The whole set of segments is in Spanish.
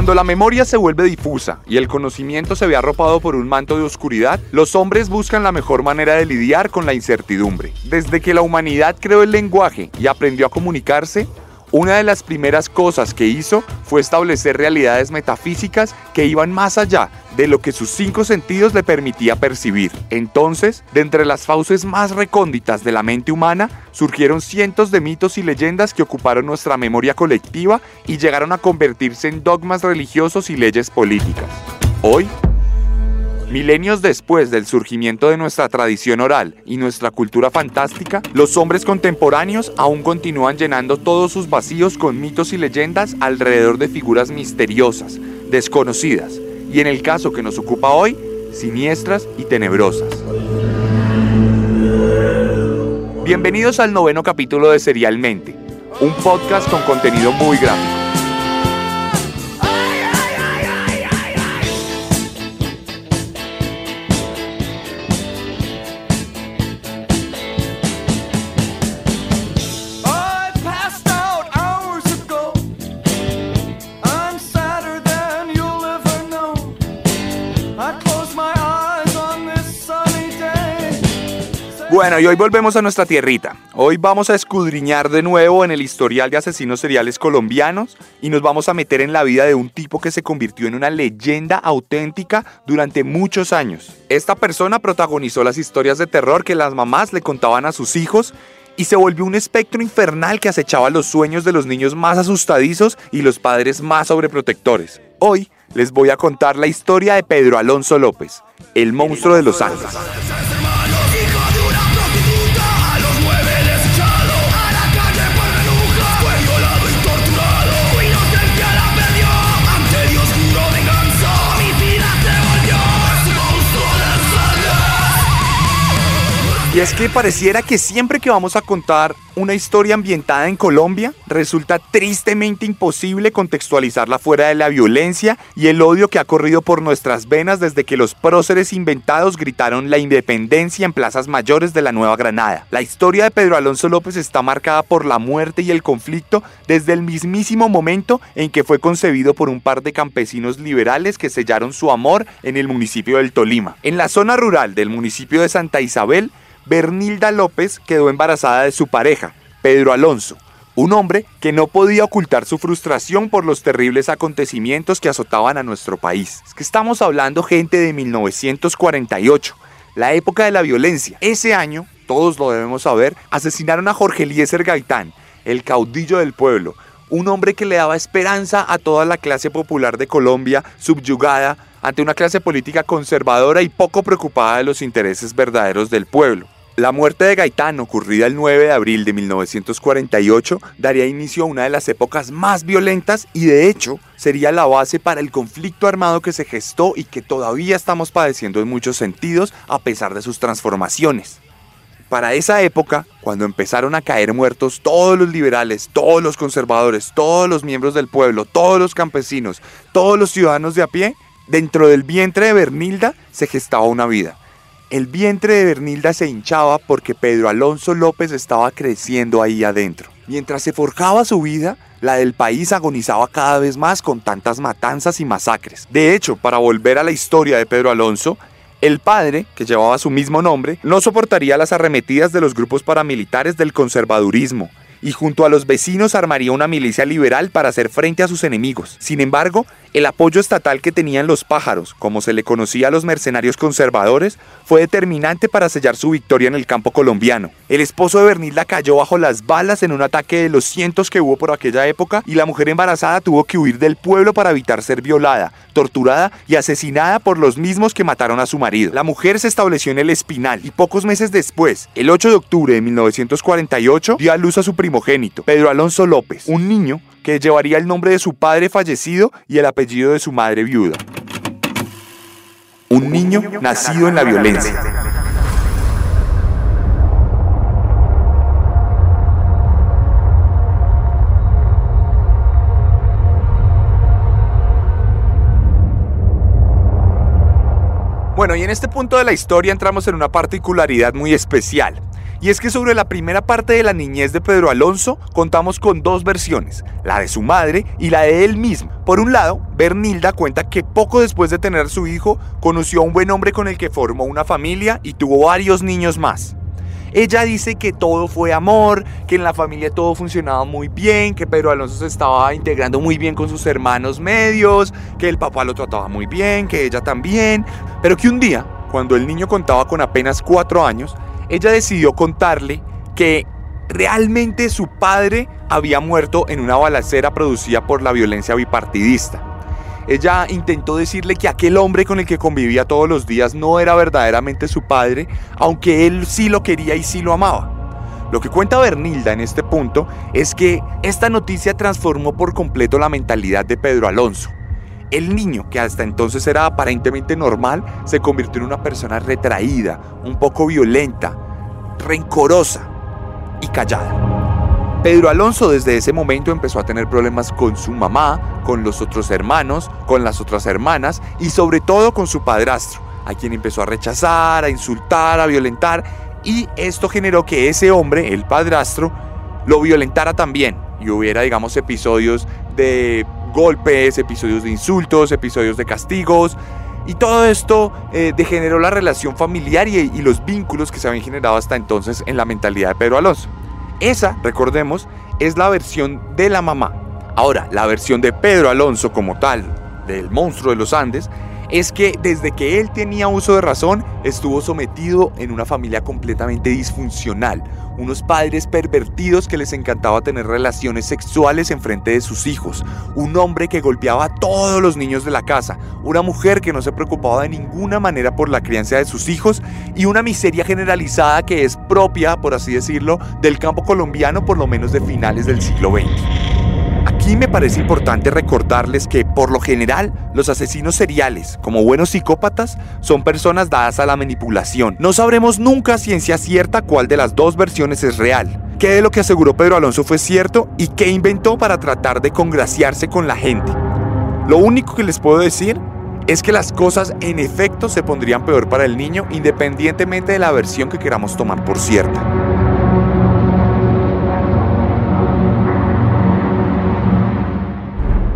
Cuando la memoria se vuelve difusa y el conocimiento se ve arropado por un manto de oscuridad, los hombres buscan la mejor manera de lidiar con la incertidumbre. Desde que la humanidad creó el lenguaje y aprendió a comunicarse, una de las primeras cosas que hizo fue establecer realidades metafísicas que iban más allá de lo que sus cinco sentidos le permitía percibir. Entonces, de entre las fauces más recónditas de la mente humana, surgieron cientos de mitos y leyendas que ocuparon nuestra memoria colectiva y llegaron a convertirse en dogmas religiosos y leyes políticas. Hoy, Milenios después del surgimiento de nuestra tradición oral y nuestra cultura fantástica, los hombres contemporáneos aún continúan llenando todos sus vacíos con mitos y leyendas alrededor de figuras misteriosas, desconocidas, y en el caso que nos ocupa hoy, siniestras y tenebrosas. Bienvenidos al noveno capítulo de Serialmente, un podcast con contenido muy gráfico. Y hoy volvemos a nuestra tierrita. Hoy vamos a escudriñar de nuevo en el historial de asesinos seriales colombianos y nos vamos a meter en la vida de un tipo que se convirtió en una leyenda auténtica durante muchos años. Esta persona protagonizó las historias de terror que las mamás le contaban a sus hijos y se volvió un espectro infernal que acechaba los sueños de los niños más asustadizos y los padres más sobreprotectores. Hoy les voy a contar la historia de Pedro Alonso López, el monstruo de los Andes. Y es que pareciera que siempre que vamos a contar una historia ambientada en Colombia, resulta tristemente imposible contextualizarla fuera de la violencia y el odio que ha corrido por nuestras venas desde que los próceres inventados gritaron la independencia en plazas mayores de la Nueva Granada. La historia de Pedro Alonso López está marcada por la muerte y el conflicto desde el mismísimo momento en que fue concebido por un par de campesinos liberales que sellaron su amor en el municipio del Tolima. En la zona rural del municipio de Santa Isabel, Bernilda López quedó embarazada de su pareja, Pedro Alonso, un hombre que no podía ocultar su frustración por los terribles acontecimientos que azotaban a nuestro país. Es que estamos hablando gente de 1948, la época de la violencia. Ese año, todos lo debemos saber, asesinaron a Jorge Eliezer Gaitán, el caudillo del pueblo, un hombre que le daba esperanza a toda la clase popular de Colombia subyugada ante una clase política conservadora y poco preocupada de los intereses verdaderos del pueblo. La muerte de Gaitán, ocurrida el 9 de abril de 1948, daría inicio a una de las épocas más violentas y de hecho sería la base para el conflicto armado que se gestó y que todavía estamos padeciendo en muchos sentidos a pesar de sus transformaciones. Para esa época, cuando empezaron a caer muertos todos los liberales, todos los conservadores, todos los miembros del pueblo, todos los campesinos, todos los ciudadanos de a pie, dentro del vientre de Bernilda se gestaba una vida. El vientre de Bernilda se hinchaba porque Pedro Alonso López estaba creciendo ahí adentro. Mientras se forjaba su vida, la del país agonizaba cada vez más con tantas matanzas y masacres. De hecho, para volver a la historia de Pedro Alonso, el padre, que llevaba su mismo nombre, no soportaría las arremetidas de los grupos paramilitares del conservadurismo y junto a los vecinos armaría una milicia liberal para hacer frente a sus enemigos. Sin embargo, el apoyo estatal que tenían los pájaros, como se le conocía a los mercenarios conservadores, fue determinante para sellar su victoria en el campo colombiano. El esposo de Bernilda cayó bajo las balas en un ataque de los cientos que hubo por aquella época y la mujer embarazada tuvo que huir del pueblo para evitar ser violada, torturada y asesinada por los mismos que mataron a su marido. La mujer se estableció en el Espinal y pocos meses después, el 8 de octubre de 1948, dio a luz a su Pedro Alonso López, un niño que llevaría el nombre de su padre fallecido y el apellido de su madre viuda. Un niño nacido en la violencia. Bueno, y en este punto de la historia entramos en una particularidad muy especial. Y es que sobre la primera parte de la niñez de Pedro Alonso contamos con dos versiones, la de su madre y la de él mismo. Por un lado, Bernilda cuenta que poco después de tener su hijo, conoció a un buen hombre con el que formó una familia y tuvo varios niños más. Ella dice que todo fue amor, que en la familia todo funcionaba muy bien, que Pedro Alonso se estaba integrando muy bien con sus hermanos medios, que el papá lo trataba muy bien, que ella también, pero que un día, cuando el niño contaba con apenas cuatro años, ella decidió contarle que realmente su padre había muerto en una balacera producida por la violencia bipartidista. Ella intentó decirle que aquel hombre con el que convivía todos los días no era verdaderamente su padre, aunque él sí lo quería y sí lo amaba. Lo que cuenta Bernilda en este punto es que esta noticia transformó por completo la mentalidad de Pedro Alonso. El niño, que hasta entonces era aparentemente normal, se convirtió en una persona retraída, un poco violenta, rencorosa y callada. Pedro Alonso desde ese momento empezó a tener problemas con su mamá, con los otros hermanos, con las otras hermanas y sobre todo con su padrastro, a quien empezó a rechazar, a insultar, a violentar y esto generó que ese hombre, el padrastro, lo violentara también y hubiera, digamos, episodios de golpes, episodios de insultos, episodios de castigos. Y todo esto eh, degeneró la relación familiar y, y los vínculos que se habían generado hasta entonces en la mentalidad de Pedro Alonso. Esa, recordemos, es la versión de la mamá. Ahora, la versión de Pedro Alonso como tal, del monstruo de los Andes, es que desde que él tenía uso de razón, estuvo sometido en una familia completamente disfuncional. Unos padres pervertidos que les encantaba tener relaciones sexuales en frente de sus hijos. Un hombre que golpeaba a todos los niños de la casa. Una mujer que no se preocupaba de ninguna manera por la crianza de sus hijos. Y una miseria generalizada que es propia, por así decirlo, del campo colombiano por lo menos de finales del siglo XX. Aquí me parece importante recordarles que, por lo general, los asesinos seriales, como buenos psicópatas, son personas dadas a la manipulación. No sabremos nunca a ciencia cierta cuál de las dos versiones es real. ¿Qué de lo que aseguró Pedro Alonso fue cierto y qué inventó para tratar de congraciarse con la gente? Lo único que les puedo decir es que las cosas en efecto se pondrían peor para el niño independientemente de la versión que queramos tomar por cierta.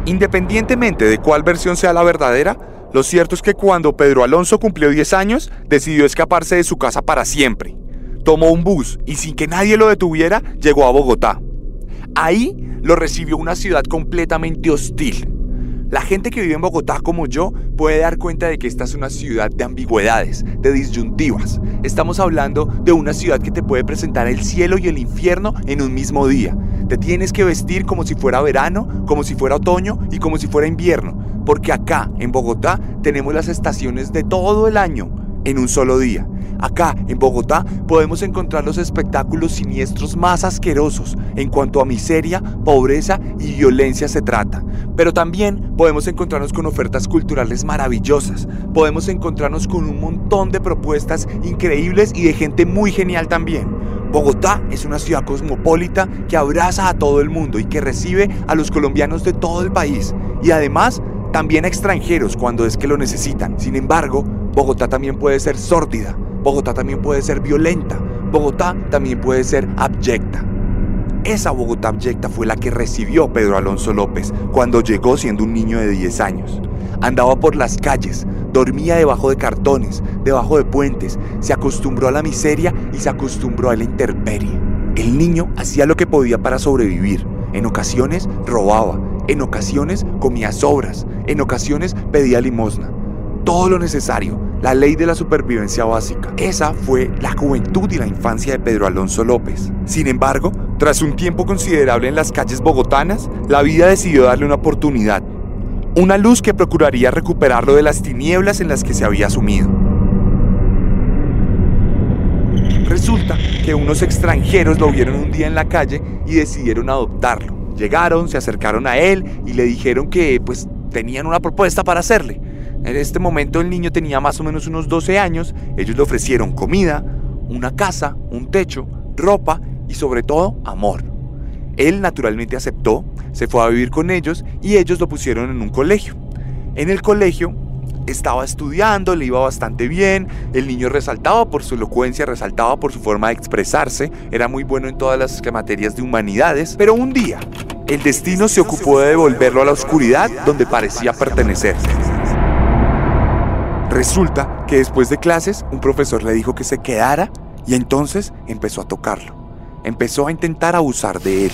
Independientemente de cuál versión sea la verdadera, lo cierto es que cuando Pedro Alonso cumplió 10 años, decidió escaparse de su casa para siempre. Tomó un bus y sin que nadie lo detuviera, llegó a Bogotá. Ahí lo recibió una ciudad completamente hostil. La gente que vive en Bogotá como yo puede dar cuenta de que esta es una ciudad de ambigüedades, de disyuntivas. Estamos hablando de una ciudad que te puede presentar el cielo y el infierno en un mismo día. Te tienes que vestir como si fuera verano, como si fuera otoño y como si fuera invierno, porque acá en Bogotá tenemos las estaciones de todo el año en un solo día. Acá, en Bogotá, podemos encontrar los espectáculos siniestros más asquerosos en cuanto a miseria, pobreza y violencia se trata. Pero también podemos encontrarnos con ofertas culturales maravillosas. Podemos encontrarnos con un montón de propuestas increíbles y de gente muy genial también. Bogotá es una ciudad cosmopolita que abraza a todo el mundo y que recibe a los colombianos de todo el país. Y además, también a extranjeros cuando es que lo necesitan. Sin embargo, Bogotá también puede ser sórdida, Bogotá también puede ser violenta, Bogotá también puede ser abyecta. Esa Bogotá abyecta fue la que recibió Pedro Alonso López cuando llegó siendo un niño de 10 años. Andaba por las calles, dormía debajo de cartones, debajo de puentes, se acostumbró a la miseria y se acostumbró a la intemperie. El niño hacía lo que podía para sobrevivir. En ocasiones robaba, en ocasiones comía sobras, en ocasiones pedía limosna. Todo lo necesario, la ley de la supervivencia básica. Esa fue la juventud y la infancia de Pedro Alonso López. Sin embargo, tras un tiempo considerable en las calles bogotanas, la vida decidió darle una oportunidad. Una luz que procuraría recuperarlo de las tinieblas en las que se había sumido. Resulta que unos extranjeros lo vieron un día en la calle y decidieron adoptarlo. Llegaron, se acercaron a él y le dijeron que pues tenían una propuesta para hacerle. En este momento el niño tenía más o menos unos 12 años, ellos le ofrecieron comida, una casa, un techo, ropa y sobre todo amor. Él naturalmente aceptó, se fue a vivir con ellos y ellos lo pusieron en un colegio. En el colegio estaba estudiando, le iba bastante bien, el niño resaltaba por su elocuencia, resaltaba por su forma de expresarse, era muy bueno en todas las materias de humanidades, pero un día el destino se ocupó de devolverlo a la oscuridad donde parecía pertenecer. Resulta que después de clases un profesor le dijo que se quedara y entonces empezó a tocarlo. Empezó a intentar abusar de él.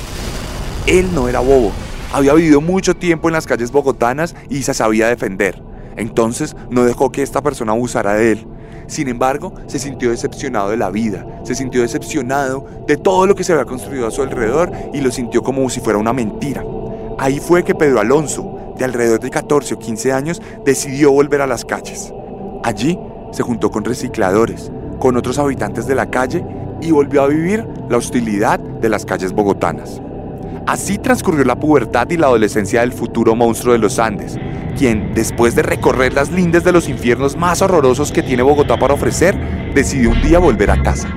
Él no era bobo, había vivido mucho tiempo en las calles bogotanas y se sabía defender. Entonces no dejó que esta persona abusara de él. Sin embargo, se sintió decepcionado de la vida, se sintió decepcionado de todo lo que se había construido a su alrededor y lo sintió como si fuera una mentira. Ahí fue que Pedro Alonso, de alrededor de 14 o 15 años, decidió volver a las calles. Allí se juntó con recicladores, con otros habitantes de la calle y volvió a vivir la hostilidad de las calles bogotanas. Así transcurrió la pubertad y la adolescencia del futuro monstruo de los Andes, quien, después de recorrer las lindes de los infiernos más horrorosos que tiene Bogotá para ofrecer, decidió un día volver a casa.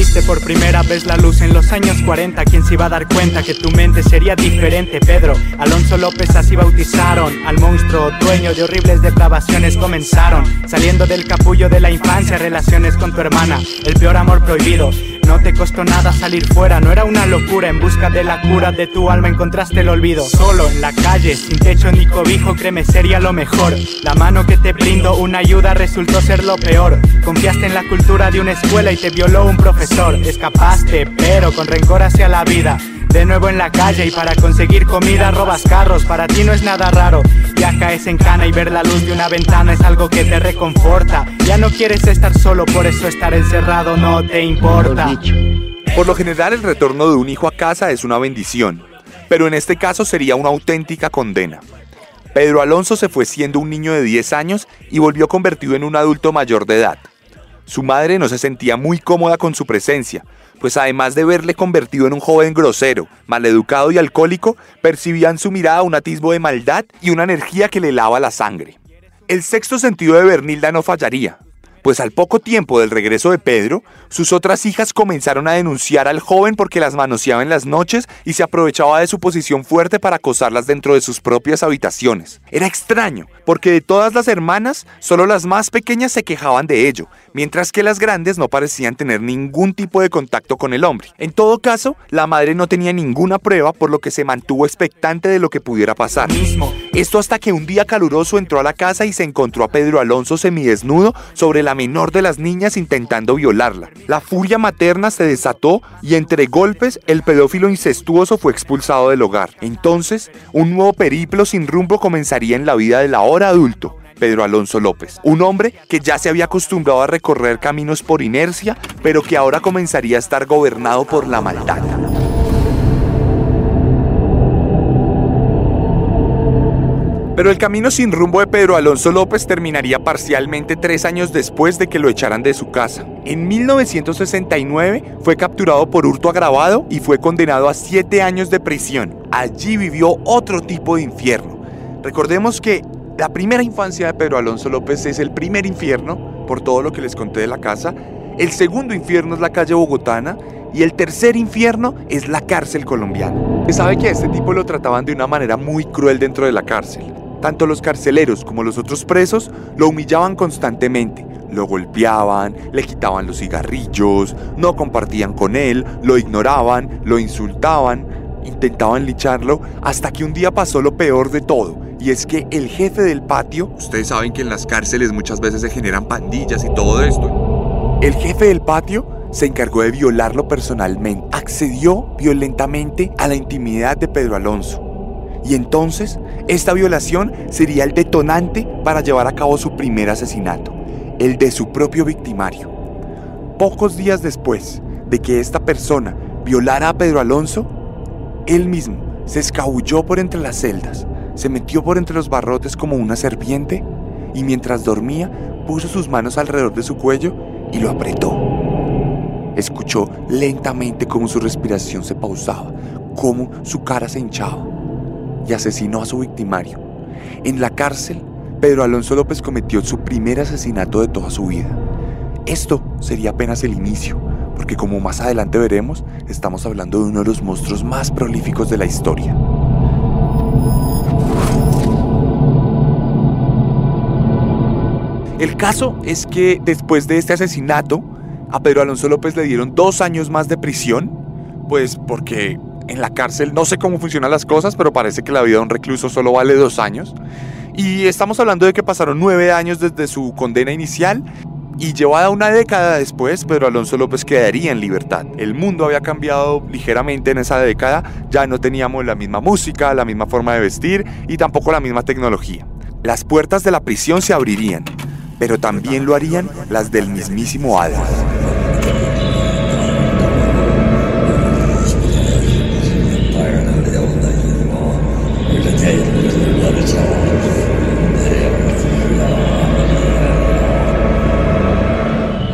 Viste por primera vez la luz en los años 40 ¿Quién se iba a dar cuenta que tu mente sería diferente? Pedro, Alonso López así bautizaron Al monstruo, dueño de horribles depravaciones comenzaron. Saliendo del capullo de la infancia, relaciones con tu hermana. El peor amor prohibido no te costó nada salir fuera, no era una locura. En busca de la cura de tu alma encontraste el olvido. Solo en la calle, sin techo ni cobijo, créeme, sería lo mejor. La mano que te brindo, una ayuda, resultó ser lo peor. Confiaste en la cultura de una escuela y te violó un profesor. Escapaste, pero con rencor hacia la vida. De nuevo en la calle y para conseguir comida robas carros, para ti no es nada raro. Ya caes en cana y ver la luz de una ventana es algo que te reconforta. Ya no quieres estar solo, por eso estar encerrado no te importa. Por lo general el retorno de un hijo a casa es una bendición, pero en este caso sería una auténtica condena. Pedro Alonso se fue siendo un niño de 10 años y volvió convertido en un adulto mayor de edad. Su madre no se sentía muy cómoda con su presencia, pues además de verle convertido en un joven grosero, maleducado y alcohólico, percibía en su mirada un atisbo de maldad y una energía que le lava la sangre. El sexto sentido de Bernilda no fallaría, pues al poco tiempo del regreso de Pedro, sus otras hijas comenzaron a denunciar al joven porque las manoseaba en las noches y se aprovechaba de su posición fuerte para acosarlas dentro de sus propias habitaciones. Era extraño, porque de todas las hermanas, solo las más pequeñas se quejaban de ello, mientras que las grandes no parecían tener ningún tipo de contacto con el hombre. En todo caso, la madre no tenía ninguna prueba, por lo que se mantuvo expectante de lo que pudiera pasar. Mismo. Esto hasta que un día caluroso entró a la casa y se encontró a Pedro Alonso semidesnudo sobre la menor de las niñas intentando violarla. La furia materna se desató y entre golpes el pedófilo incestuoso fue expulsado del hogar. Entonces, un nuevo periplo sin rumbo comenzaría en la vida del ahora adulto. Pedro Alonso López, un hombre que ya se había acostumbrado a recorrer caminos por inercia, pero que ahora comenzaría a estar gobernado por la maldad. Pero el camino sin rumbo de Pedro Alonso López terminaría parcialmente tres años después de que lo echaran de su casa. En 1969 fue capturado por hurto agravado y fue condenado a siete años de prisión. Allí vivió otro tipo de infierno. Recordemos que la primera infancia de Pedro Alonso López es el primer infierno, por todo lo que les conté de la casa. El segundo infierno es la calle bogotana y el tercer infierno es la cárcel colombiana. Se sabe que a este tipo lo trataban de una manera muy cruel dentro de la cárcel. Tanto los carceleros como los otros presos lo humillaban constantemente. Lo golpeaban, le quitaban los cigarrillos, no compartían con él, lo ignoraban, lo insultaban, intentaban licharlo, hasta que un día pasó lo peor de todo. Y es que el jefe del patio, ustedes saben que en las cárceles muchas veces se generan pandillas y todo esto. El jefe del patio se encargó de violarlo personalmente. Accedió violentamente a la intimidad de Pedro Alonso. Y entonces, esta violación sería el detonante para llevar a cabo su primer asesinato, el de su propio victimario. Pocos días después de que esta persona violara a Pedro Alonso, él mismo se escabulló por entre las celdas, se metió por entre los barrotes como una serpiente y mientras dormía puso sus manos alrededor de su cuello y lo apretó. Escuchó lentamente cómo su respiración se pausaba, cómo su cara se hinchaba y asesinó a su victimario. En la cárcel, Pedro Alonso López cometió su primer asesinato de toda su vida. Esto sería apenas el inicio, porque como más adelante veremos, estamos hablando de uno de los monstruos más prolíficos de la historia. El caso es que después de este asesinato, a Pedro Alonso López le dieron dos años más de prisión, pues porque en la cárcel no sé cómo funcionan las cosas, pero parece que la vida de un recluso solo vale dos años. Y estamos hablando de que pasaron nueve años desde su condena inicial y llevada una década después, Pedro Alonso López quedaría en libertad. El mundo había cambiado ligeramente en esa década, ya no teníamos la misma música, la misma forma de vestir y tampoco la misma tecnología. Las puertas de la prisión se abrirían, pero también lo harían las del mismísimo Hades.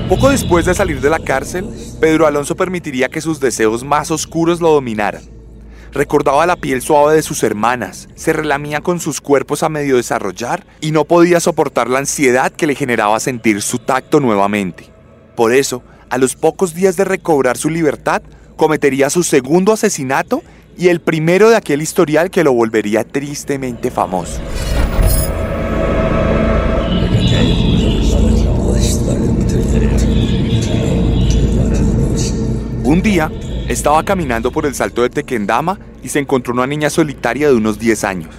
Poco después de salir de la cárcel, Pedro Alonso permitiría que sus deseos más oscuros lo dominaran. Recordaba la piel suave de sus hermanas, se relamía con sus cuerpos a medio desarrollar y no podía soportar la ansiedad que le generaba sentir su tacto nuevamente. Por eso, a los pocos días de recobrar su libertad, cometería su segundo asesinato y el primero de aquel historial que lo volvería tristemente famoso. Un día, estaba caminando por el salto de Tequendama y se encontró una niña solitaria de unos 10 años.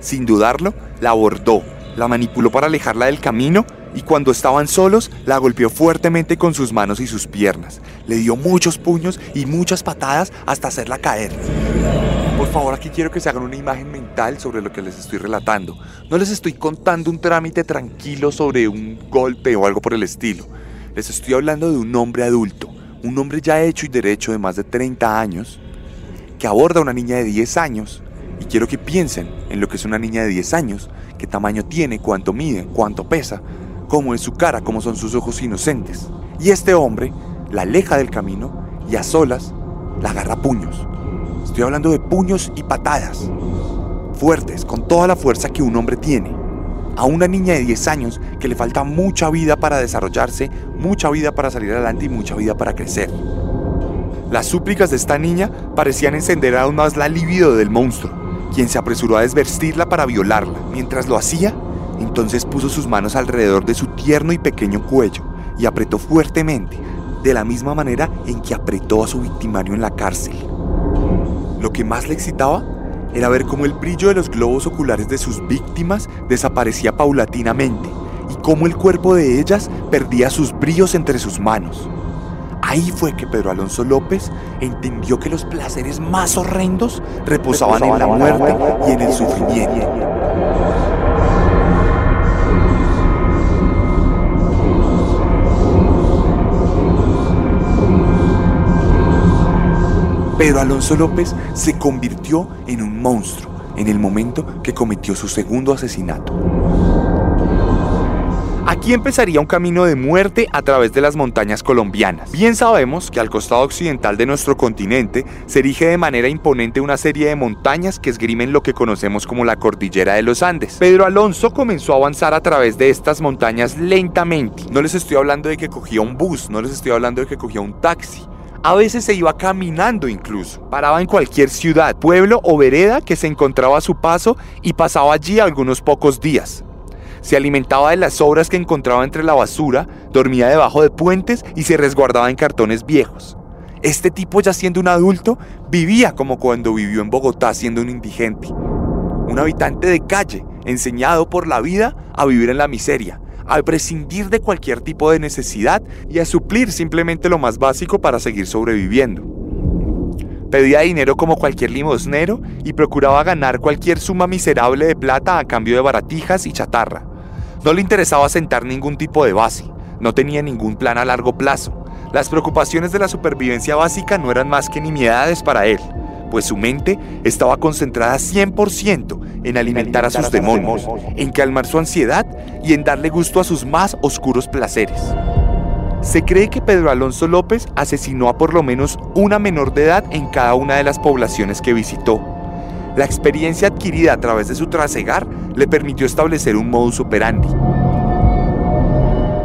Sin dudarlo, la abordó, la manipuló para alejarla del camino y cuando estaban solos, la golpeó fuertemente con sus manos y sus piernas. Le dio muchos puños y muchas patadas hasta hacerla caer. Por favor, aquí quiero que se hagan una imagen mental sobre lo que les estoy relatando. No les estoy contando un trámite tranquilo sobre un golpe o algo por el estilo. Les estoy hablando de un hombre adulto, un hombre ya hecho y derecho de más de 30 años, que aborda a una niña de 10 años. Y quiero que piensen en lo que es una niña de 10 años, qué tamaño tiene, cuánto mide, cuánto pesa, cómo es su cara, cómo son sus ojos inocentes. Y este hombre la aleja del camino y a solas la agarra a puños. Estoy hablando de puños y patadas. Fuertes, con toda la fuerza que un hombre tiene. A una niña de 10 años que le falta mucha vida para desarrollarse, mucha vida para salir adelante y mucha vida para crecer. Las súplicas de esta niña parecían encender aún más la libido del monstruo, quien se apresuró a desvestirla para violarla. Mientras lo hacía, entonces puso sus manos alrededor de su tierno y pequeño cuello y apretó fuertemente, de la misma manera en que apretó a su victimario en la cárcel. Lo que más le excitaba era ver cómo el brillo de los globos oculares de sus víctimas desaparecía paulatinamente y cómo el cuerpo de ellas perdía sus brillos entre sus manos. Ahí fue que Pedro Alonso López entendió que los placeres más horrendos reposaban en la muerte y en el sufrimiento. Pedro Alonso López se convirtió en un monstruo en el momento que cometió su segundo asesinato. Aquí empezaría un camino de muerte a través de las montañas colombianas. Bien sabemos que al costado occidental de nuestro continente se erige de manera imponente una serie de montañas que esgrimen lo que conocemos como la cordillera de los Andes. Pedro Alonso comenzó a avanzar a través de estas montañas lentamente. No les estoy hablando de que cogía un bus, no les estoy hablando de que cogía un taxi. A veces se iba caminando incluso. Paraba en cualquier ciudad, pueblo o vereda que se encontraba a su paso y pasaba allí algunos pocos días. Se alimentaba de las sobras que encontraba entre la basura, dormía debajo de puentes y se resguardaba en cartones viejos. Este tipo ya siendo un adulto vivía como cuando vivió en Bogotá siendo un indigente. Un habitante de calle, enseñado por la vida a vivir en la miseria, a prescindir de cualquier tipo de necesidad y a suplir simplemente lo más básico para seguir sobreviviendo. Pedía dinero como cualquier limosnero y procuraba ganar cualquier suma miserable de plata a cambio de baratijas y chatarra. No le interesaba sentar ningún tipo de base, no tenía ningún plan a largo plazo. Las preocupaciones de la supervivencia básica no eran más que nimiedades para él, pues su mente estaba concentrada 100% en alimentar a sus demonios, en calmar su ansiedad y en darle gusto a sus más oscuros placeres. Se cree que Pedro Alonso López asesinó a por lo menos una menor de edad en cada una de las poblaciones que visitó. La experiencia adquirida a través de su trasegar le permitió establecer un modus operandi.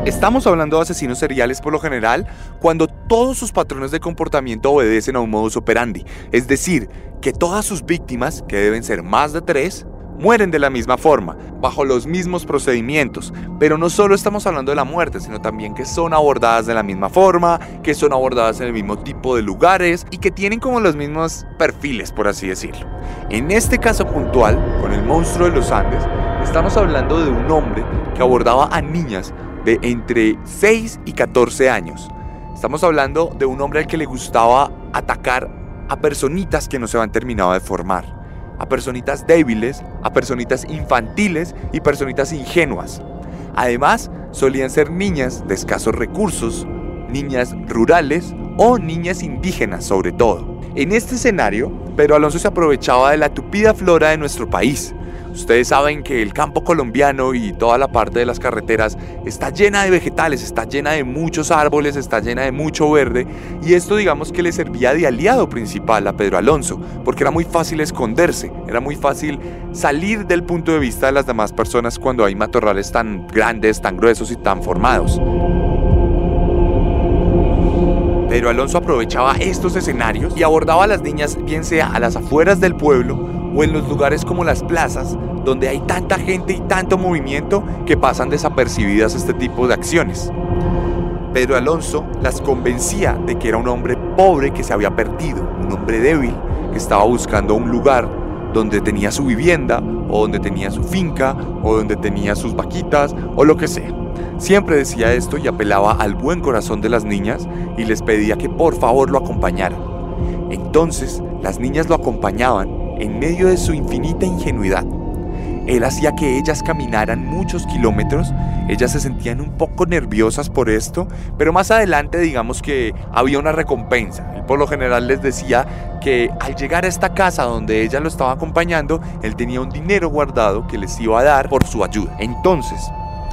Estamos hablando de asesinos seriales por lo general cuando todos sus patrones de comportamiento obedecen a un modus operandi, es decir, que todas sus víctimas, que deben ser más de tres, mueren de la misma forma, bajo los mismos procedimientos. Pero no solo estamos hablando de la muerte, sino también que son abordadas de la misma forma, que son abordadas en el mismo tipo de lugares y que tienen como los mismos perfiles, por así decirlo. En este caso puntual, con el monstruo de los Andes, estamos hablando de un hombre que abordaba a niñas de entre 6 y 14 años. Estamos hablando de un hombre al que le gustaba atacar a personitas que no se habían terminado de formar a personitas débiles, a personitas infantiles y personitas ingenuas. Además, solían ser niñas de escasos recursos, niñas rurales o niñas indígenas sobre todo. En este escenario, Pedro Alonso se aprovechaba de la tupida flora de nuestro país, Ustedes saben que el campo colombiano y toda la parte de las carreteras está llena de vegetales, está llena de muchos árboles, está llena de mucho verde y esto digamos que le servía de aliado principal a Pedro Alonso, porque era muy fácil esconderse, era muy fácil salir del punto de vista de las demás personas cuando hay matorrales tan grandes, tan gruesos y tan formados. Pedro Alonso aprovechaba estos escenarios y abordaba a las niñas bien sea a las afueras del pueblo o en los lugares como las plazas, donde hay tanta gente y tanto movimiento que pasan desapercibidas este tipo de acciones. Pedro Alonso las convencía de que era un hombre pobre que se había perdido, un hombre débil que estaba buscando un lugar donde tenía su vivienda o donde tenía su finca o donde tenía sus vaquitas o lo que sea. Siempre decía esto y apelaba al buen corazón de las niñas y les pedía que por favor lo acompañaran. Entonces las niñas lo acompañaban en medio de su infinita ingenuidad. Él hacía que ellas caminaran muchos kilómetros, ellas se sentían un poco nerviosas por esto, pero más adelante digamos que había una recompensa. Él por lo general les decía que al llegar a esta casa donde ella lo estaba acompañando, él tenía un dinero guardado que les iba a dar por su ayuda. Entonces,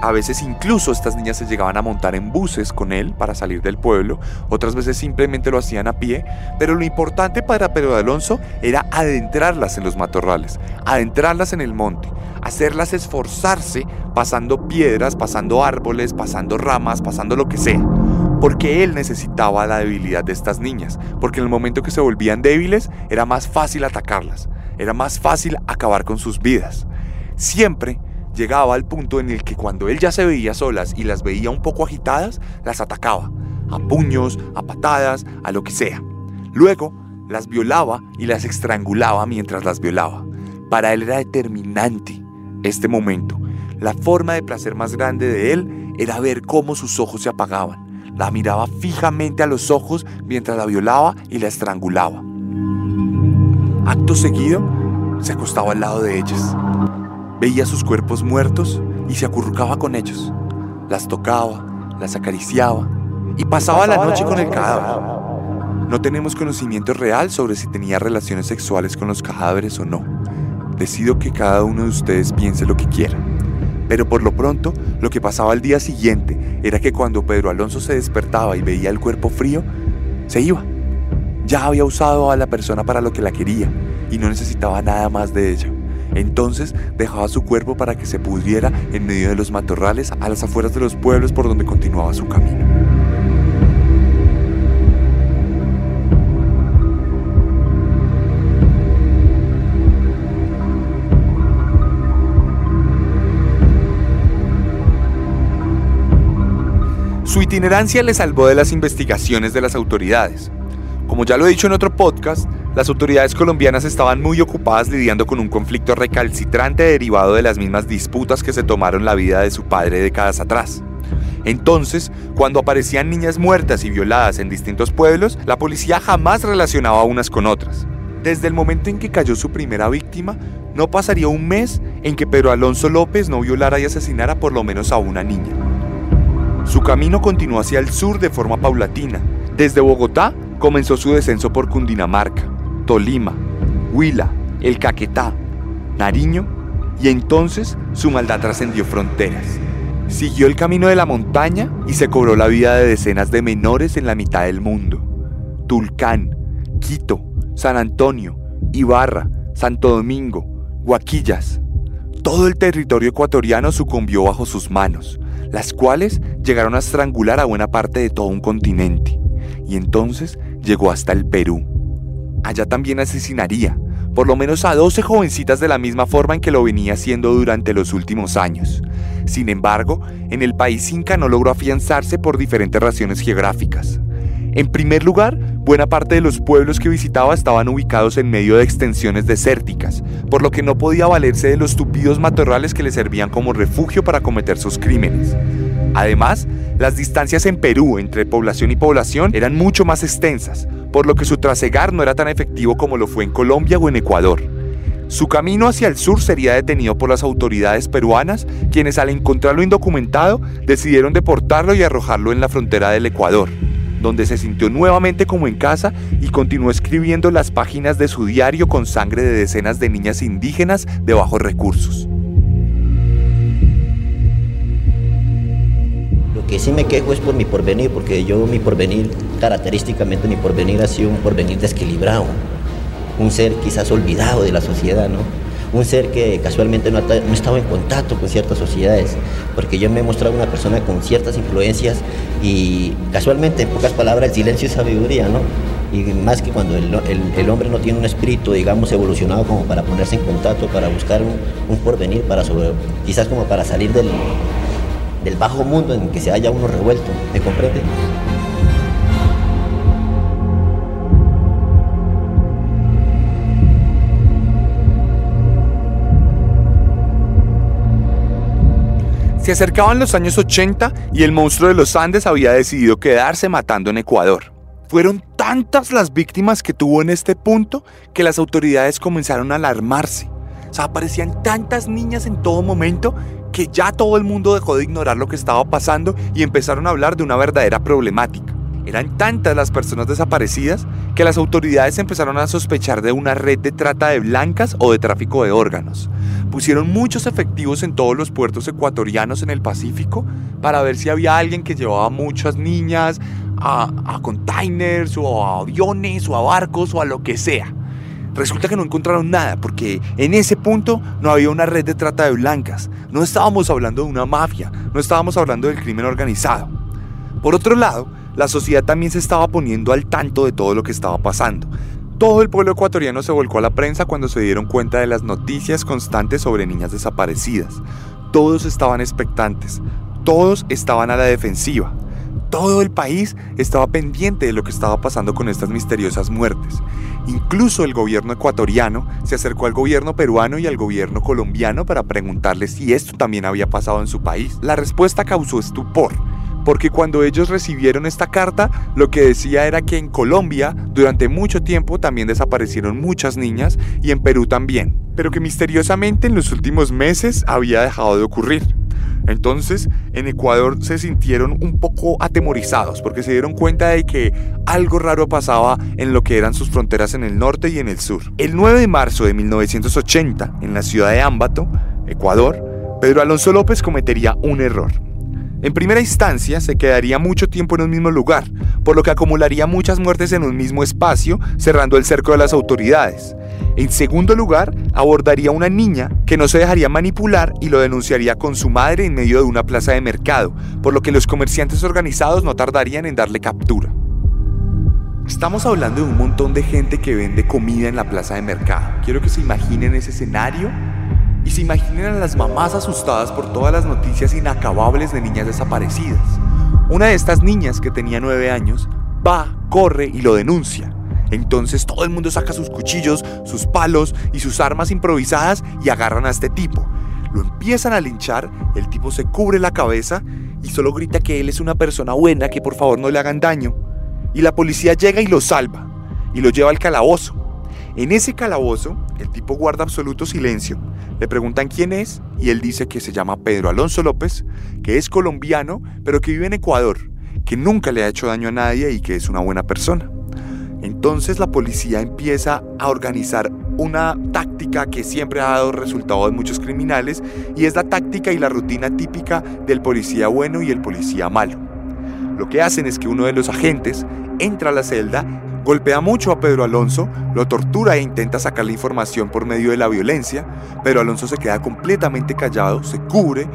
a veces incluso estas niñas se llegaban a montar en buses con él para salir del pueblo, otras veces simplemente lo hacían a pie, pero lo importante para Pedro de Alonso era adentrarlas en los matorrales, adentrarlas en el monte, hacerlas esforzarse pasando piedras, pasando árboles, pasando ramas, pasando lo que sea. Porque él necesitaba la debilidad de estas niñas, porque en el momento que se volvían débiles era más fácil atacarlas, era más fácil acabar con sus vidas. Siempre llegaba al punto en el que cuando él ya se veía solas y las veía un poco agitadas, las atacaba, a puños, a patadas, a lo que sea. Luego, las violaba y las estrangulaba mientras las violaba. Para él era determinante este momento. La forma de placer más grande de él era ver cómo sus ojos se apagaban. La miraba fijamente a los ojos mientras la violaba y la estrangulaba. Acto seguido, se acostaba al lado de ellas. Veía sus cuerpos muertos y se acurrucaba con ellos. Las tocaba, las acariciaba y pasaba la noche con el cadáver. No tenemos conocimiento real sobre si tenía relaciones sexuales con los cadáveres o no. Decido que cada uno de ustedes piense lo que quiera. Pero por lo pronto, lo que pasaba al día siguiente era que cuando Pedro Alonso se despertaba y veía el cuerpo frío, se iba. Ya había usado a la persona para lo que la quería y no necesitaba nada más de ella. Entonces dejaba su cuerpo para que se pudriera en medio de los matorrales a las afueras de los pueblos por donde continuaba su camino. Su itinerancia le salvó de las investigaciones de las autoridades. Como ya lo he dicho en otro podcast, las autoridades colombianas estaban muy ocupadas lidiando con un conflicto recalcitrante derivado de las mismas disputas que se tomaron la vida de su padre décadas atrás. Entonces, cuando aparecían niñas muertas y violadas en distintos pueblos, la policía jamás relacionaba unas con otras. Desde el momento en que cayó su primera víctima, no pasaría un mes en que Pedro Alonso López no violara y asesinara por lo menos a una niña. Su camino continuó hacia el sur de forma paulatina. Desde Bogotá comenzó su descenso por Cundinamarca, Tolima, Huila, el Caquetá, Nariño y entonces su maldad trascendió fronteras. Siguió el camino de la montaña y se cobró la vida de decenas de menores en la mitad del mundo. Tulcán, Quito, San Antonio, Ibarra, Santo Domingo, Guaquillas. Todo el territorio ecuatoriano sucumbió bajo sus manos, las cuales llegaron a estrangular a buena parte de todo un continente. Y entonces llegó hasta el Perú. Allá también asesinaría, por lo menos a 12 jovencitas de la misma forma en que lo venía haciendo durante los últimos años. Sin embargo, en el país inca no logró afianzarse por diferentes razones geográficas. En primer lugar, buena parte de los pueblos que visitaba estaban ubicados en medio de extensiones desérticas, por lo que no podía valerse de los tupidos matorrales que le servían como refugio para cometer sus crímenes. Además, las distancias en Perú entre población y población eran mucho más extensas, por lo que su trasegar no era tan efectivo como lo fue en Colombia o en Ecuador. Su camino hacia el sur sería detenido por las autoridades peruanas, quienes al encontrarlo indocumentado decidieron deportarlo y arrojarlo en la frontera del Ecuador, donde se sintió nuevamente como en casa y continuó escribiendo las páginas de su diario con sangre de decenas de niñas indígenas de bajos recursos. Que sí me quejo es por mi porvenir, porque yo mi porvenir, característicamente mi porvenir ha sido un porvenir desequilibrado, un ser quizás olvidado de la sociedad, ¿no? Un ser que casualmente no, no estaba en contacto con ciertas sociedades, porque yo me he mostrado una persona con ciertas influencias y casualmente, en pocas palabras, el silencio es sabiduría, ¿no? Y más que cuando el hombre no tiene un espíritu, digamos, evolucionado como para ponerse en contacto, para buscar un, un porvenir, para sobre, quizás como para salir del, del bajo mundo en que se haya uno revuelto, ¿me comprende? Se acercaban los años 80 y el monstruo de los Andes había decidido quedarse matando en Ecuador. Fueron tantas las víctimas que tuvo en este punto que las autoridades comenzaron a alarmarse. O sea, aparecían tantas niñas en todo momento que ya todo el mundo dejó de ignorar lo que estaba pasando y empezaron a hablar de una verdadera problemática. Eran tantas las personas desaparecidas que las autoridades empezaron a sospechar de una red de trata de blancas o de tráfico de órganos. Pusieron muchos efectivos en todos los puertos ecuatorianos en el Pacífico para ver si había alguien que llevaba muchas niñas a, a containers o a aviones o a barcos o a lo que sea. Resulta que no encontraron nada porque en ese punto no había una red de trata de blancas. No estábamos hablando de una mafia, no estábamos hablando del crimen organizado. Por otro lado, la sociedad también se estaba poniendo al tanto de todo lo que estaba pasando. Todo el pueblo ecuatoriano se volcó a la prensa cuando se dieron cuenta de las noticias constantes sobre niñas desaparecidas. Todos estaban expectantes, todos estaban a la defensiva. Todo el país estaba pendiente de lo que estaba pasando con estas misteriosas muertes. Incluso el gobierno ecuatoriano se acercó al gobierno peruano y al gobierno colombiano para preguntarles si esto también había pasado en su país. La respuesta causó estupor, porque cuando ellos recibieron esta carta, lo que decía era que en Colombia durante mucho tiempo también desaparecieron muchas niñas y en Perú también, pero que misteriosamente en los últimos meses había dejado de ocurrir. Entonces, en Ecuador se sintieron un poco atemorizados porque se dieron cuenta de que algo raro pasaba en lo que eran sus fronteras en el norte y en el sur. El 9 de marzo de 1980, en la ciudad de Ámbato, Ecuador, Pedro Alonso López cometería un error. En primera instancia, se quedaría mucho tiempo en un mismo lugar, por lo que acumularía muchas muertes en un mismo espacio, cerrando el cerco de las autoridades. En segundo lugar, abordaría una niña que no se dejaría manipular y lo denunciaría con su madre en medio de una plaza de mercado, por lo que los comerciantes organizados no tardarían en darle captura. Estamos hablando de un montón de gente que vende comida en la plaza de mercado. Quiero que se imaginen ese escenario se imaginen a las mamás asustadas por todas las noticias inacabables de niñas desaparecidas. Una de estas niñas, que tenía nueve años, va, corre y lo denuncia. Entonces todo el mundo saca sus cuchillos, sus palos y sus armas improvisadas y agarran a este tipo. Lo empiezan a linchar, el tipo se cubre la cabeza y solo grita que él es una persona buena, que por favor no le hagan daño. Y la policía llega y lo salva y lo lleva al calabozo. En ese calabozo, el tipo guarda absoluto silencio. Le preguntan quién es y él dice que se llama Pedro Alonso López, que es colombiano, pero que vive en Ecuador, que nunca le ha hecho daño a nadie y que es una buena persona. Entonces la policía empieza a organizar una táctica que siempre ha dado resultado en muchos criminales y es la táctica y la rutina típica del policía bueno y el policía malo. Lo que hacen es que uno de los agentes entra a la celda, golpea mucho a Pedro Alonso, lo tortura e intenta sacar la información por medio de la violencia. Pedro Alonso se queda completamente callado, se cubre,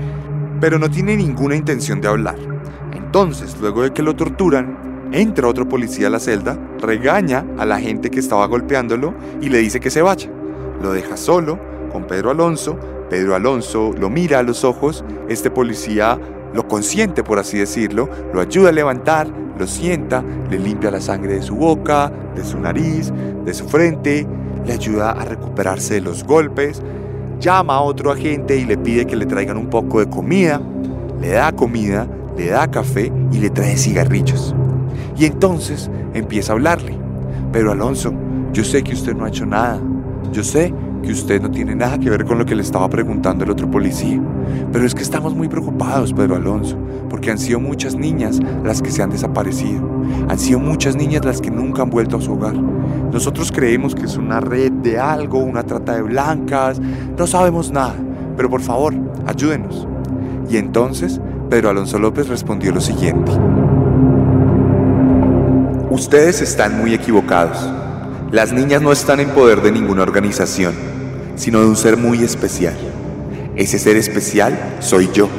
pero no tiene ninguna intención de hablar. Entonces, luego de que lo torturan, entra otro policía a la celda, regaña a la gente que estaba golpeándolo y le dice que se vaya. lo deja solo con Pedro Alonso. Pedro Alonso lo mira a los ojos, este policía lo consiente, por así decirlo, lo ayuda a levantar, lo sienta, le limpia la sangre de su boca, de su nariz, de su frente, le ayuda a recuperarse de los golpes, llama a otro agente y le pide que le traigan un poco de comida, le da comida, le da café y le trae cigarrillos. Y entonces empieza a hablarle. Pero Alonso, yo sé que usted no ha hecho nada. Yo sé que usted no tiene nada que ver con lo que le estaba preguntando el otro policía. Pero es que estamos muy preocupados, Pedro Alonso, porque han sido muchas niñas las que se han desaparecido. Han sido muchas niñas las que nunca han vuelto a su hogar. Nosotros creemos que es una red de algo, una trata de blancas. No sabemos nada. Pero por favor, ayúdenos. Y entonces Pedro Alonso López respondió lo siguiente. Ustedes están muy equivocados. Las niñas no están en poder de ninguna organización, sino de un ser muy especial. Ese ser especial soy yo.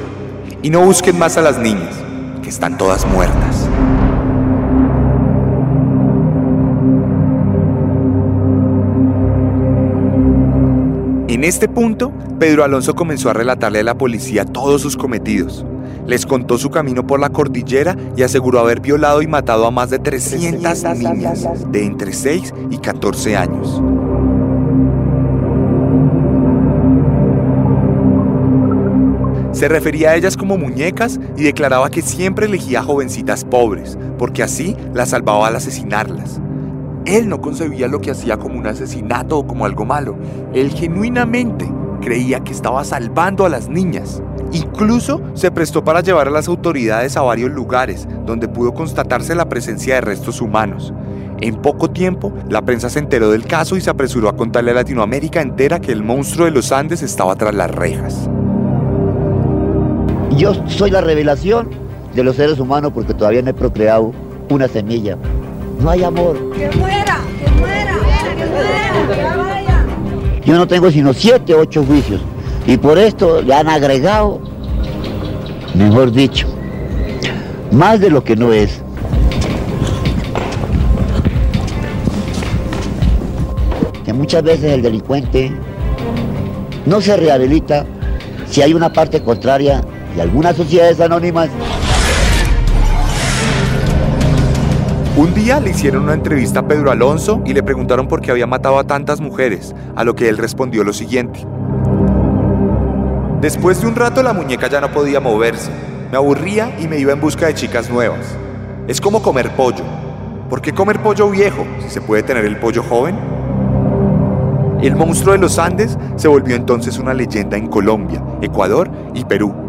Y no busquen más a las niñas, que están todas muertas. En este punto, Pedro Alonso comenzó a relatarle a la policía todos sus cometidos. Les contó su camino por la cordillera y aseguró haber violado y matado a más de 300 niñas de entre 6 y 14 años. Se refería a ellas como muñecas y declaraba que siempre elegía jovencitas pobres, porque así las salvaba al asesinarlas. Él no concebía lo que hacía como un asesinato o como algo malo. Él genuinamente creía que estaba salvando a las niñas. Incluso se prestó para llevar a las autoridades a varios lugares donde pudo constatarse la presencia de restos humanos. En poco tiempo, la prensa se enteró del caso y se apresuró a contarle a Latinoamérica entera que el monstruo de los Andes estaba tras las rejas. Yo soy la revelación de los seres humanos porque todavía no he procreado una semilla. No hay amor. Que muera, que muera, que muera, ya vaya. Yo no tengo sino siete, ocho juicios. Y por esto le han agregado, mejor dicho, más de lo que no es. Que muchas veces el delincuente no se rehabilita si hay una parte contraria y algunas sociedades anónimas Un día le hicieron una entrevista a Pedro Alonso y le preguntaron por qué había matado a tantas mujeres, a lo que él respondió lo siguiente. Después de un rato la muñeca ya no podía moverse. Me aburría y me iba en busca de chicas nuevas. Es como comer pollo. ¿Por qué comer pollo viejo si se puede tener el pollo joven? El monstruo de los Andes se volvió entonces una leyenda en Colombia, Ecuador y Perú.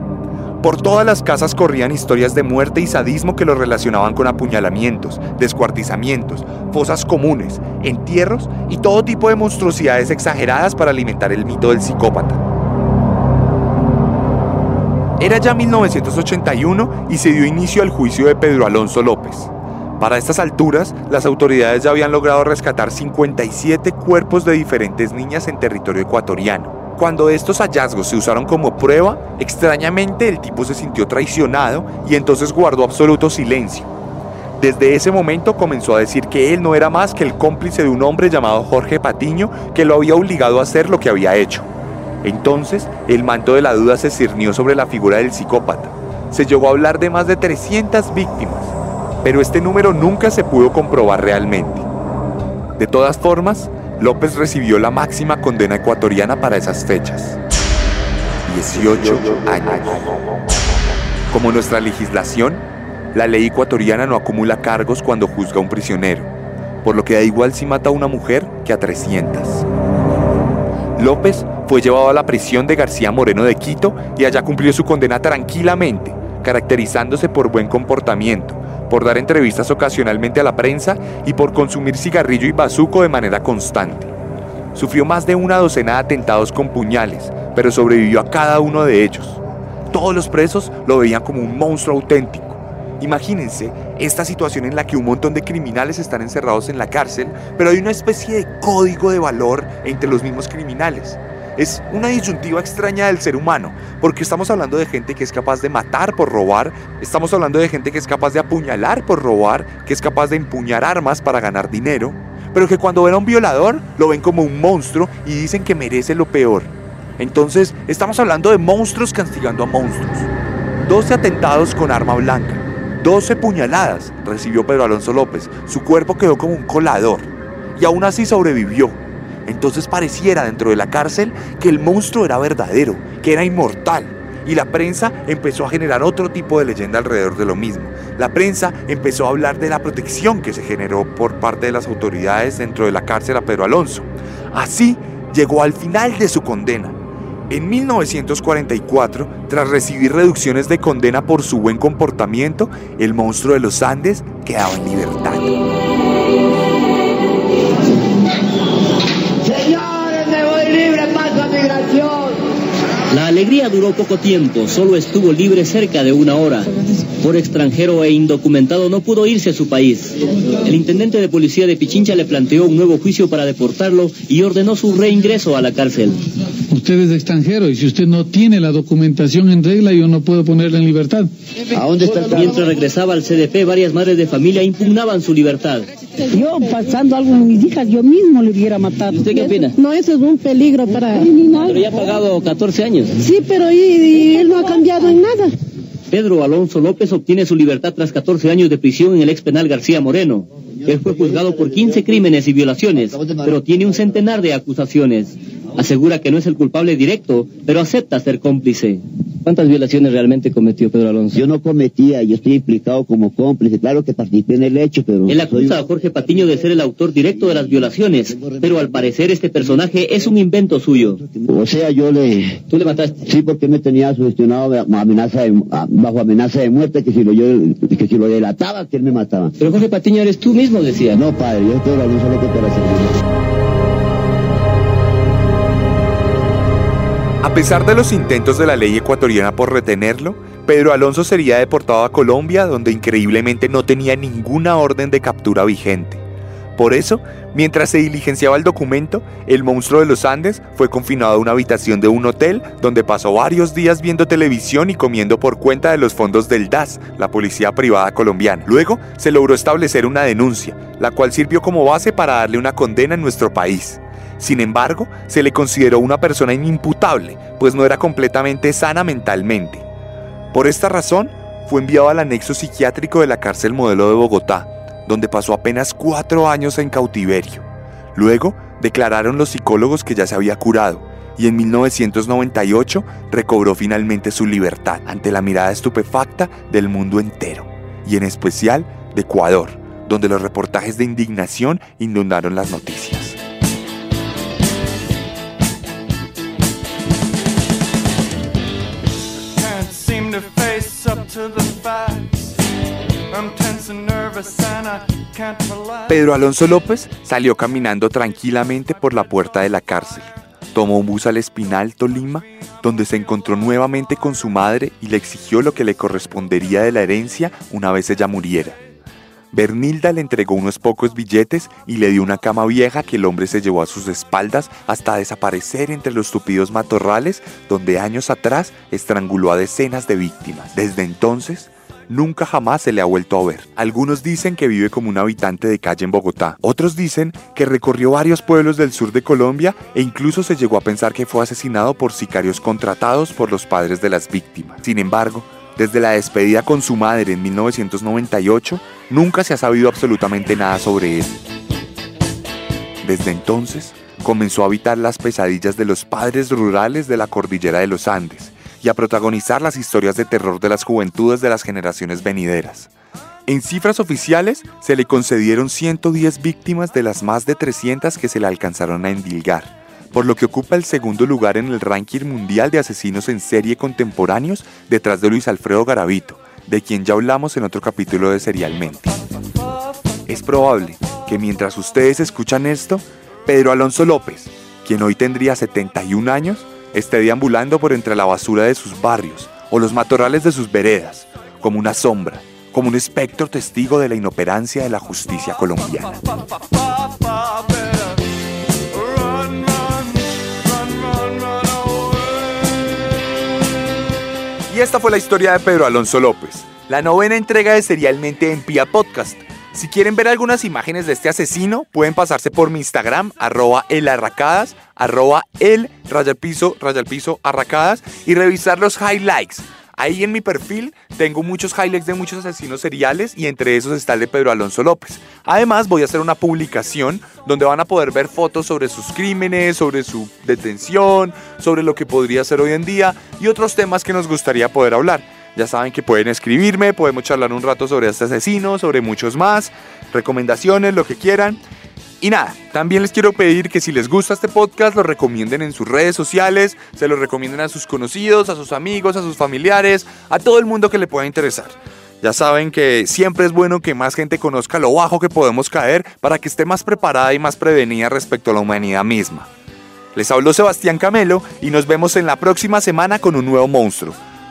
Por todas las casas corrían historias de muerte y sadismo que lo relacionaban con apuñalamientos, descuartizamientos, fosas comunes, entierros y todo tipo de monstruosidades exageradas para alimentar el mito del psicópata. Era ya 1981 y se dio inicio al juicio de Pedro Alonso López. Para estas alturas, las autoridades ya habían logrado rescatar 57 cuerpos de diferentes niñas en territorio ecuatoriano. Cuando estos hallazgos se usaron como prueba, extrañamente el tipo se sintió traicionado y entonces guardó absoluto silencio. Desde ese momento comenzó a decir que él no era más que el cómplice de un hombre llamado Jorge Patiño que lo había obligado a hacer lo que había hecho. Entonces, el manto de la duda se cirnió sobre la figura del psicópata. Se llegó a hablar de más de 300 víctimas, pero este número nunca se pudo comprobar realmente. De todas formas, López recibió la máxima condena ecuatoriana para esas fechas. 18 años. Como nuestra legislación, la ley ecuatoriana no acumula cargos cuando juzga a un prisionero, por lo que da igual si mata a una mujer que a 300. López fue llevado a la prisión de García Moreno de Quito y allá cumplió su condena tranquilamente, caracterizándose por buen comportamiento, por dar entrevistas ocasionalmente a la prensa y por consumir cigarrillo y bazuco de manera constante. Sufrió más de una docena de atentados con puñales, pero sobrevivió a cada uno de ellos. Todos los presos lo veían como un monstruo auténtico. Imagínense esta situación en la que un montón de criminales están encerrados en la cárcel, pero hay una especie de código de valor entre los mismos criminales. Es una disyuntiva extraña del ser humano, porque estamos hablando de gente que es capaz de matar por robar, estamos hablando de gente que es capaz de apuñalar por robar, que es capaz de empuñar armas para ganar dinero, pero que cuando ven a un violador lo ven como un monstruo y dicen que merece lo peor. Entonces, estamos hablando de monstruos castigando a monstruos. 12 atentados con arma blanca, 12 puñaladas recibió Pedro Alonso López. Su cuerpo quedó como un colador y aún así sobrevivió. Entonces pareciera dentro de la cárcel que el monstruo era verdadero, que era inmortal. Y la prensa empezó a generar otro tipo de leyenda alrededor de lo mismo. La prensa empezó a hablar de la protección que se generó por parte de las autoridades dentro de la cárcel a Pedro Alonso. Así llegó al final de su condena. En 1944, tras recibir reducciones de condena por su buen comportamiento, el monstruo de los Andes quedaba en libertad. La alegría duró poco tiempo, solo estuvo libre cerca de una hora. Por extranjero e indocumentado no pudo irse a su país. El intendente de policía de Pichincha le planteó un nuevo juicio para deportarlo y ordenó su reingreso a la cárcel. Usted es extranjero y si usted no tiene la documentación en regla, yo no puedo ponerla en libertad. ¿A dónde está el? Mientras regresaba al CDP, varias madres de familia impugnaban su libertad. Yo pasando algo con mis hijas, yo mismo le hubiera matado. ¿Usted qué opina? No, eso es un peligro para... Pero ya ha pagado 14 años. Sí, pero y, y él no ha cambiado en nada. Pedro Alonso López obtiene su libertad tras 14 años de prisión en el ex penal García Moreno. Él fue juzgado por 15 crímenes y violaciones, pero tiene un centenar de acusaciones. Asegura que no es el culpable directo, pero acepta ser cómplice. ¿Cuántas violaciones realmente cometió Pedro Alonso? Yo no cometía, yo estoy implicado como cómplice. Claro que participé en el hecho, pero... Él soy- acusa a Jorge Patiño de ser el autor directo de las violaciones, pero al parecer este personaje es un invento suyo. O sea, yo le... ¿Tú le mataste? Sí, porque me tenía sugestionado amenaza de- bajo amenaza de muerte, que si lo, yo, que si lo delataba, que él me mataba. Pero Jorge Patiño eres tú mismo, decía. No, padre, yo estoy hablando solo que para A pesar de los intentos de la ley ecuatoriana por retenerlo, Pedro Alonso sería deportado a Colombia donde increíblemente no tenía ninguna orden de captura vigente. Por eso, mientras se diligenciaba el documento, el monstruo de los Andes fue confinado a una habitación de un hotel donde pasó varios días viendo televisión y comiendo por cuenta de los fondos del DAS, la policía privada colombiana. Luego, se logró establecer una denuncia, la cual sirvió como base para darle una condena en nuestro país. Sin embargo, se le consideró una persona inimputable, pues no era completamente sana mentalmente. Por esta razón, fue enviado al anexo psiquiátrico de la cárcel modelo de Bogotá, donde pasó apenas cuatro años en cautiverio. Luego, declararon los psicólogos que ya se había curado, y en 1998 recobró finalmente su libertad ante la mirada estupefacta del mundo entero, y en especial de Ecuador, donde los reportajes de indignación inundaron las noticias. Pedro Alonso López salió caminando tranquilamente por la puerta de la cárcel. Tomó un bus al Espinal, Tolima, donde se encontró nuevamente con su madre y le exigió lo que le correspondería de la herencia una vez ella muriera. Bernilda le entregó unos pocos billetes y le dio una cama vieja que el hombre se llevó a sus espaldas hasta desaparecer entre los tupidos matorrales donde años atrás estranguló a decenas de víctimas. Desde entonces, nunca jamás se le ha vuelto a ver. Algunos dicen que vive como un habitante de calle en Bogotá. Otros dicen que recorrió varios pueblos del sur de Colombia e incluso se llegó a pensar que fue asesinado por sicarios contratados por los padres de las víctimas. Sin embargo, desde la despedida con su madre en 1998, nunca se ha sabido absolutamente nada sobre él. Desde entonces, comenzó a habitar las pesadillas de los padres rurales de la cordillera de los Andes y a protagonizar las historias de terror de las juventudes de las generaciones venideras. En cifras oficiales, se le concedieron 110 víctimas de las más de 300 que se le alcanzaron a endilgar, por lo que ocupa el segundo lugar en el ranking mundial de asesinos en serie contemporáneos detrás de Luis Alfredo Garavito, de quien ya hablamos en otro capítulo de Serialmente. Es probable que mientras ustedes escuchan esto, Pedro Alonso López, quien hoy tendría 71 años, esté deambulando por entre la basura de sus barrios o los matorrales de sus veredas, como una sombra, como un espectro testigo de la inoperancia de la justicia colombiana. Y esta fue la historia de Pedro Alonso López, la novena entrega de Serialmente en Pia Podcast. Si quieren ver algunas imágenes de este asesino, pueden pasarse por mi Instagram, arroba elarracadas, arroba el rayalpiso, rayalpiso, arracadas, y revisar los highlights. Ahí en mi perfil tengo muchos highlights de muchos asesinos seriales y entre esos está el de Pedro Alonso López. Además voy a hacer una publicación donde van a poder ver fotos sobre sus crímenes, sobre su detención, sobre lo que podría ser hoy en día y otros temas que nos gustaría poder hablar. Ya saben que pueden escribirme, podemos charlar un rato sobre este asesino, sobre muchos más, recomendaciones, lo que quieran. Y nada, también les quiero pedir que si les gusta este podcast lo recomienden en sus redes sociales, se lo recomienden a sus conocidos, a sus amigos, a sus familiares, a todo el mundo que le pueda interesar. Ya saben que siempre es bueno que más gente conozca lo bajo que podemos caer para que esté más preparada y más prevenida respecto a la humanidad misma. Les habló Sebastián Camelo y nos vemos en la próxima semana con un nuevo monstruo,